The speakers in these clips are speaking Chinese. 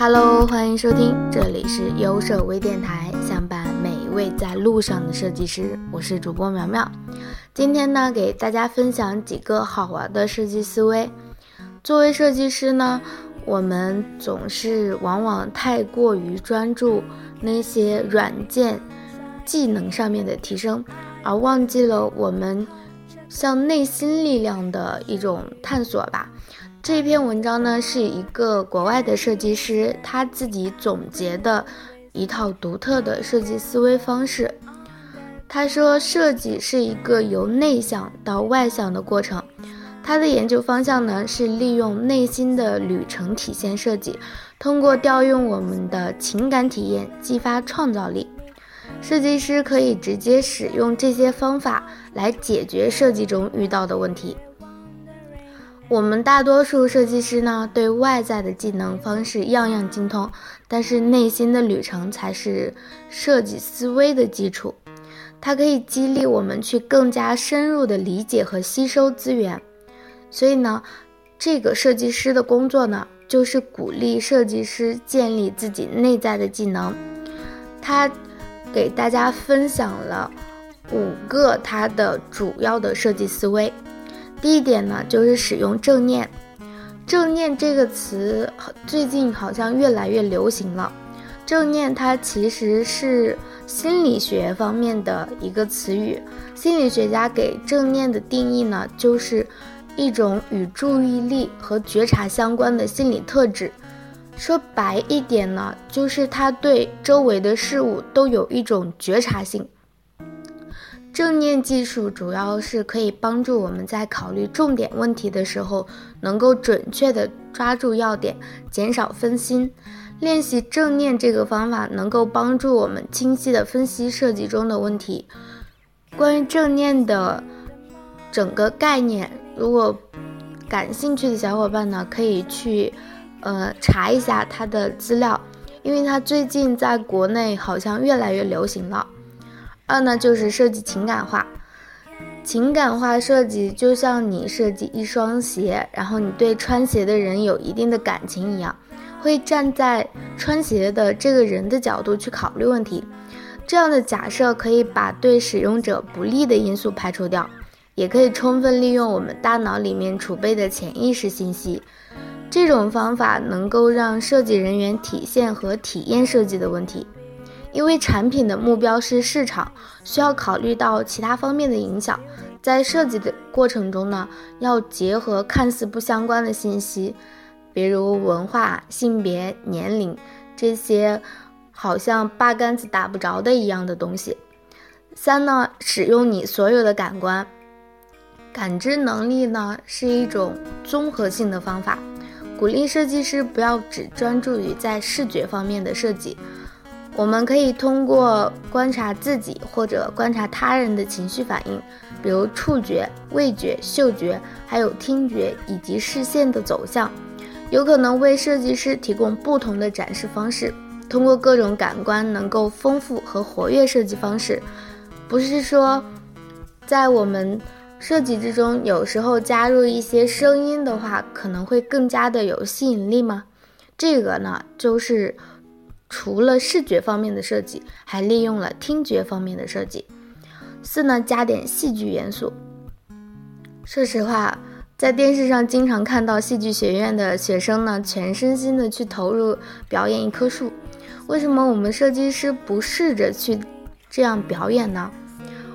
Hello，欢迎收听，这里是优设微电台，相伴每一位在路上的设计师。我是主播苗苗，今天呢，给大家分享几个好玩的设计思维。作为设计师呢，我们总是往往太过于专注那些软件技能上面的提升，而忘记了我们向内心力量的一种探索吧。这篇文章呢，是一个国外的设计师他自己总结的一套独特的设计思维方式。他说，设计是一个由内向到外向的过程。他的研究方向呢，是利用内心的旅程体现设计，通过调用我们的情感体验，激发创造力。设计师可以直接使用这些方法来解决设计中遇到的问题。我们大多数设计师呢，对外在的技能方式样样精通，但是内心的旅程才是设计思维的基础。它可以激励我们去更加深入的理解和吸收资源。所以呢，这个设计师的工作呢，就是鼓励设计师建立自己内在的技能。他给大家分享了五个他的主要的设计思维。第一点呢，就是使用正念。正念这个词最近好像越来越流行了。正念它其实是心理学方面的一个词语。心理学家给正念的定义呢，就是一种与注意力和觉察相关的心理特质。说白一点呢，就是他对周围的事物都有一种觉察性。正念技术主要是可以帮助我们在考虑重点问题的时候，能够准确的抓住要点，减少分心。练习正念这个方法能够帮助我们清晰的分析设计中的问题。关于正念的整个概念，如果感兴趣的小伙伴呢，可以去呃查一下它的资料，因为它最近在国内好像越来越流行了。二呢，就是设计情感化，情感化设计就像你设计一双鞋，然后你对穿鞋的人有一定的感情一样，会站在穿鞋的这个人的角度去考虑问题。这样的假设可以把对使用者不利的因素排除掉，也可以充分利用我们大脑里面储备的潜意识信息。这种方法能够让设计人员体现和体验设计的问题。因为产品的目标是市场，需要考虑到其他方面的影响，在设计的过程中呢，要结合看似不相关的信息，比如文化、性别、年龄这些好像八竿子打不着的一样的东西。三呢，使用你所有的感官，感知能力呢是一种综合性的方法，鼓励设计师不要只专注于在视觉方面的设计。我们可以通过观察自己或者观察他人的情绪反应，比如触觉、味觉、嗅觉，还有听觉以及视线的走向，有可能为设计师提供不同的展示方式。通过各种感官，能够丰富和活跃设计方式。不是说，在我们设计之中，有时候加入一些声音的话，可能会更加的有吸引力吗？这个呢，就是。除了视觉方面的设计，还利用了听觉方面的设计。四呢，加点戏剧元素。说实话，在电视上经常看到戏剧学院的学生呢，全身心的去投入表演一棵树。为什么我们设计师不试着去这样表演呢？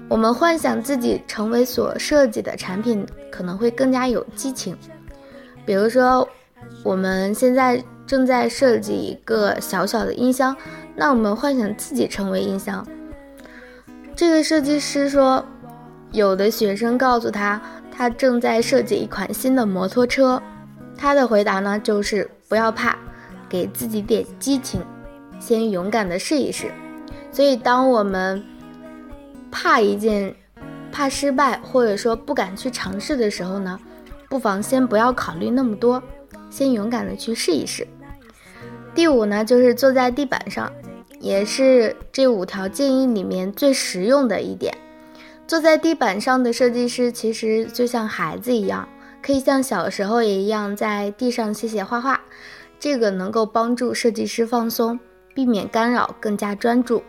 我们幻想自己成为所设计的产品，可能会更加有激情。比如说，我们现在。正在设计一个小小的音箱，那我们幻想自己成为音箱。这个设计师说，有的学生告诉他，他正在设计一款新的摩托车。他的回答呢，就是不要怕，给自己点激情，先勇敢的试一试。所以，当我们怕一件、怕失败，或者说不敢去尝试的时候呢，不妨先不要考虑那么多，先勇敢的去试一试。第五呢，就是坐在地板上，也是这五条建议里面最实用的一点。坐在地板上的设计师其实就像孩子一样，可以像小时候一样在地上写写画画。这个能够帮助设计师放松，避免干扰，更加专注。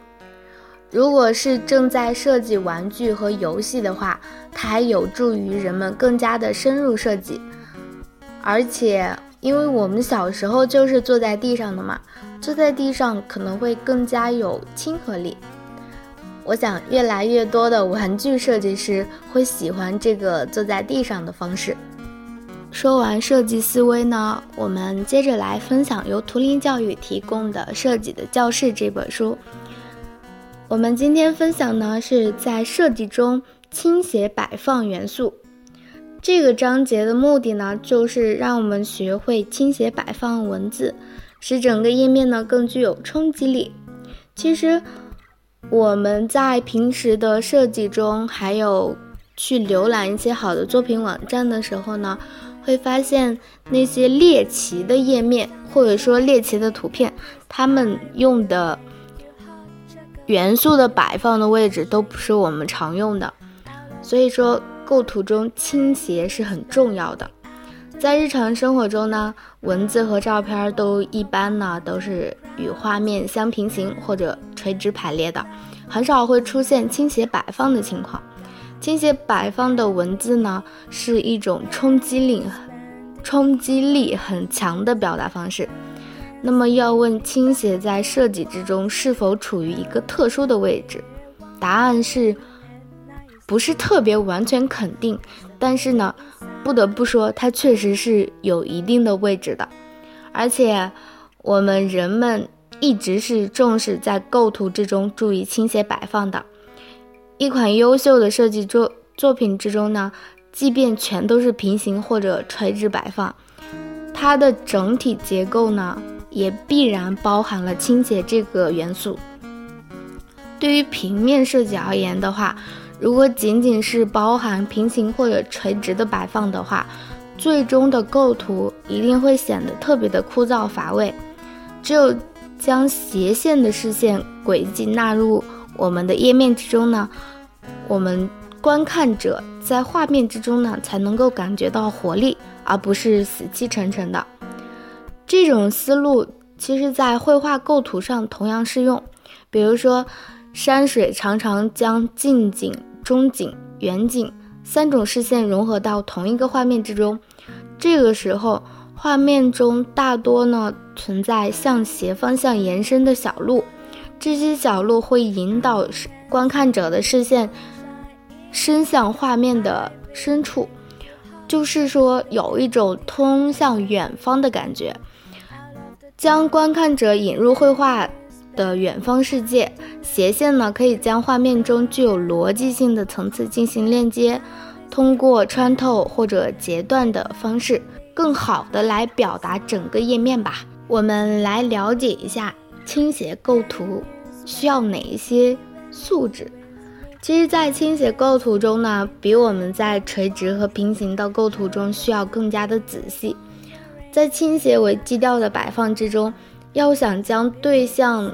如果是正在设计玩具和游戏的话，它还有助于人们更加的深入设计。而且，因为我们小时候就是坐在地上的嘛，坐在地上可能会更加有亲和力。我想，越来越多的玩具设计师会喜欢这个坐在地上的方式。说完设计思维呢，我们接着来分享由图灵教育提供的《设计的教室》这本书。我们今天分享呢是在设计中倾斜摆放元素。这个章节的目的呢，就是让我们学会倾斜摆放文字，使整个页面呢更具有冲击力。其实我们在平时的设计中，还有去浏览一些好的作品网站的时候呢，会发现那些猎奇的页面，或者说猎奇的图片，他们用的元素的摆放的位置都不是我们常用的，所以说。构图中倾斜是很重要的，在日常生活中呢，文字和照片都一般呢都是与画面相平行或者垂直排列的，很少会出现倾斜摆放的情况。倾斜摆放的文字呢是一种冲击力冲击力很强的表达方式。那么要问倾斜在设计之中是否处于一个特殊的位置，答案是。不是特别完全肯定，但是呢，不得不说，它确实是有一定的位置的。而且，我们人们一直是重视在构图之中注意倾斜摆放的。一款优秀的设计作作品之中呢，即便全都是平行或者垂直摆放，它的整体结构呢，也必然包含了倾斜这个元素。对于平面设计而言的话，如果仅仅是包含平行或者垂直的摆放的话，最终的构图一定会显得特别的枯燥乏味。只有将斜线的视线轨迹纳入我们的页面之中呢，我们观看者在画面之中呢才能够感觉到活力，而不是死气沉沉的。这种思路其实在绘画构图上同样适用，比如说。山水常常将近景、中景、远景三种视线融合到同一个画面之中，这个时候，画面中大多呢存在向斜方向延伸的小路，这些小路会引导观看者的视线伸向画面的深处，就是说有一种通向远方的感觉，将观看者引入绘画。的远方世界，斜线呢可以将画面中具有逻辑性的层次进行链接，通过穿透或者截断的方式，更好的来表达整个页面吧。我们来了解一下倾斜构图需要哪一些素质。其实，在倾斜构图中呢，比我们在垂直和平行的构图中需要更加的仔细。在倾斜为基调的摆放之中，要想将对象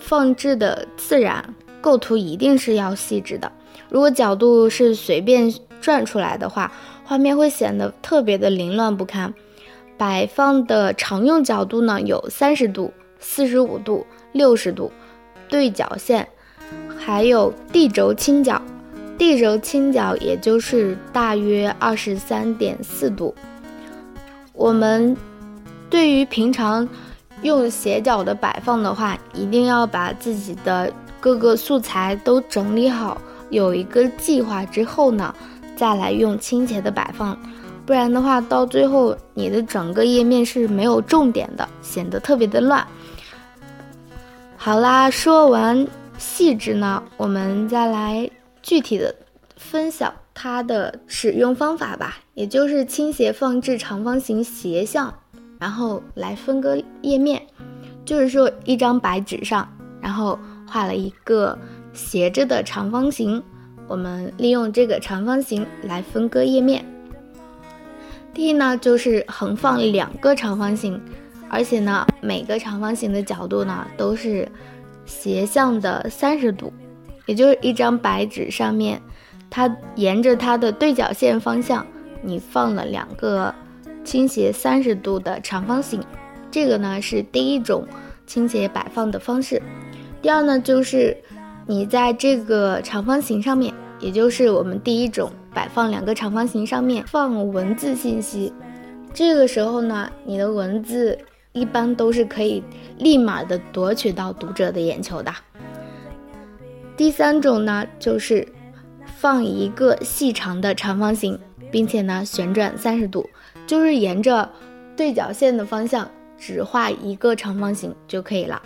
放置的自然构图一定是要细致的。如果角度是随便转出来的话，画面会显得特别的凌乱不堪。摆放的常用角度呢有三十度、四十五度、六十度，对角线，还有地轴倾角。地轴倾角也就是大约二十三点四度。我们对于平常。用斜角的摆放的话，一定要把自己的各个素材都整理好，有一个计划之后呢，再来用倾斜的摆放，不然的话，到最后你的整个页面是没有重点的，显得特别的乱。好啦，说完细致呢，我们再来具体的分享它的使用方法吧，也就是倾斜放置长方形斜向。然后来分割页面，就是说一张白纸上，然后画了一个斜着的长方形。我们利用这个长方形来分割页面。第一呢，就是横放两个长方形，而且呢，每个长方形的角度呢都是斜向的三十度，也就是一张白纸上面，它沿着它的对角线方向，你放了两个。倾斜三十度的长方形，这个呢是第一种倾斜摆放的方式。第二呢就是你在这个长方形上面，也就是我们第一种摆放两个长方形上面放文字信息。这个时候呢，你的文字一般都是可以立马的夺取到读者的眼球的。第三种呢就是放一个细长的长方形。并且呢，旋转三十度，就是沿着对角线的方向只画一个长方形就可以了。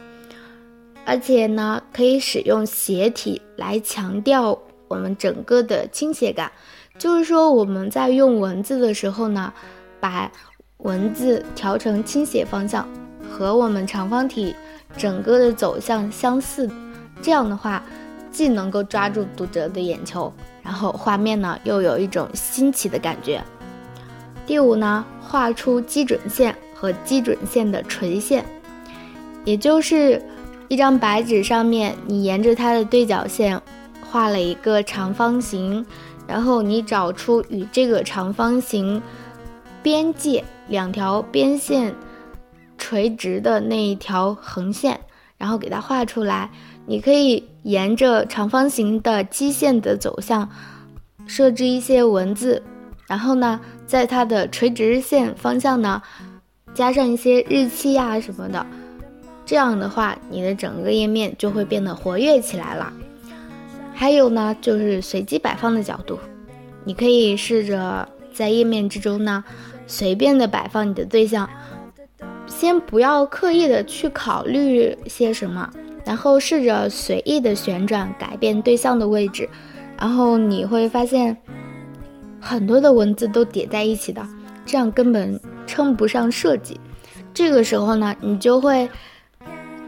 而且呢，可以使用斜体来强调我们整个的倾斜感。就是说，我们在用文字的时候呢，把文字调成倾斜方向，和我们长方体整个的走向相似。这样的话，既能够抓住读者的眼球。然后画面呢又有一种新奇的感觉。第五呢，画出基准线和基准线的垂线，也就是一张白纸上面，你沿着它的对角线画了一个长方形，然后你找出与这个长方形边界两条边线垂直的那一条横线，然后给它画出来。你可以沿着长方形的基线的走向设置一些文字，然后呢，在它的垂直线方向呢加上一些日期呀什么的，这样的话，你的整个页面就会变得活跃起来了。还有呢，就是随机摆放的角度，你可以试着在页面之中呢随便的摆放你的对象，先不要刻意的去考虑些什么。然后试着随意的旋转改变对象的位置，然后你会发现很多的文字都叠在一起的，这样根本称不上设计。这个时候呢，你就会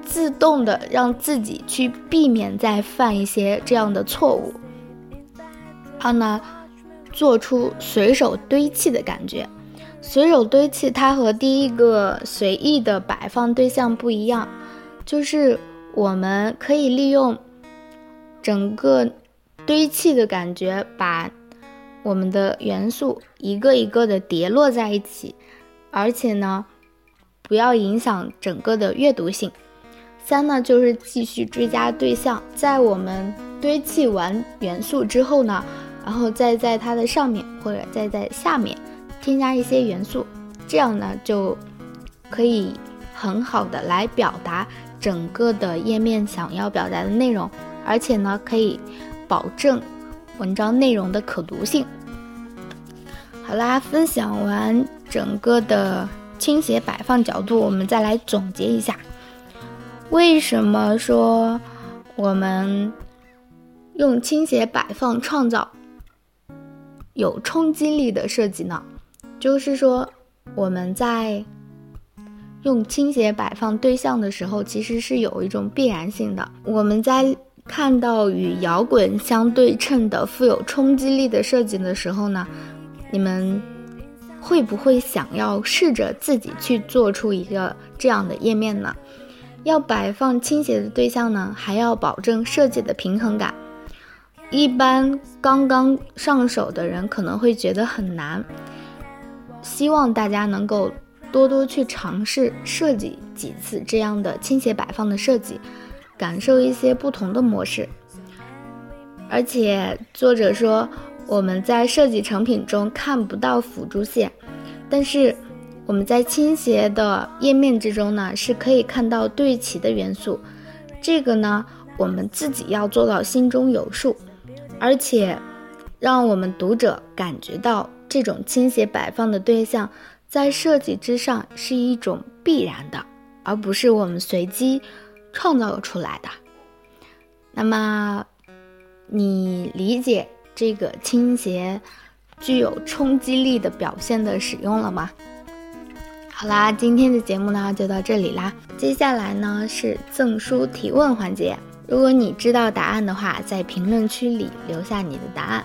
自动的让自己去避免再犯一些这样的错误，然后呢，做出随手堆砌的感觉。随手堆砌它和第一个随意的摆放对象不一样，就是。我们可以利用整个堆砌的感觉，把我们的元素一个一个的叠落在一起，而且呢，不要影响整个的阅读性。三呢，就是继续追加对象，在我们堆砌完元素之后呢，然后再在它的上面或者再在下面添加一些元素，这样呢就可以很好的来表达。整个的页面想要表达的内容，而且呢可以保证文章内容的可读性。好啦，分享完整个的倾斜摆放角度，我们再来总结一下，为什么说我们用倾斜摆放创造有冲击力的设计呢？就是说我们在。用倾斜摆放对象的时候，其实是有一种必然性的。我们在看到与摇滚相对称的富有冲击力的设计的时候呢，你们会不会想要试着自己去做出一个这样的页面呢？要摆放倾斜的对象呢，还要保证设计的平衡感。一般刚刚上手的人可能会觉得很难，希望大家能够。多多去尝试设计几次这样的倾斜摆放的设计，感受一些不同的模式。而且作者说，我们在设计成品中看不到辅助线，但是我们在倾斜的页面之中呢，是可以看到对齐的元素。这个呢，我们自己要做到心中有数，而且让我们读者感觉到这种倾斜摆放的对象。在设计之上是一种必然的，而不是我们随机创造出来的。那么，你理解这个倾斜具有冲击力的表现的使用了吗？好啦，今天的节目呢就到这里啦。接下来呢是赠书提问环节，如果你知道答案的话，在评论区里留下你的答案。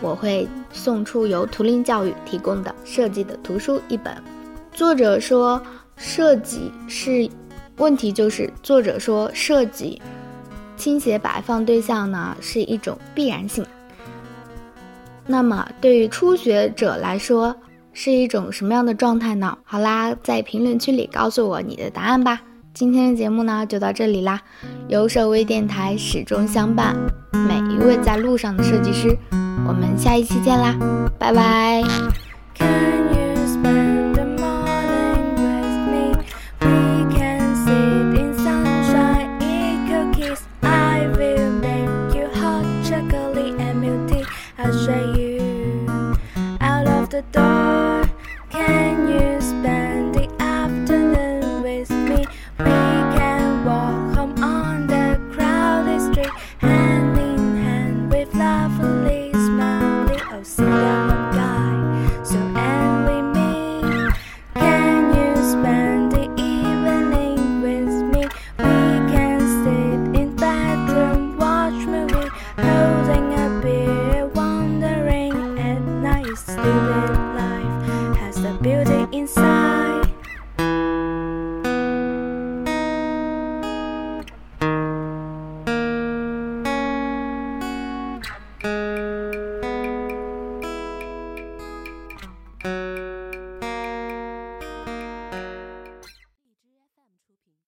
我会送出由图灵教育提供的设计的图书一本。作者说，设计是问题，就是作者说设计倾斜摆放对象呢是一种必然性。那么对于初学者来说，是一种什么样的状态呢？好啦，在评论区里告诉我你的答案吧。今天的节目呢就到这里啦，有手微电台始终相伴每一位在路上的设计师，我们下一期见啦，拜拜。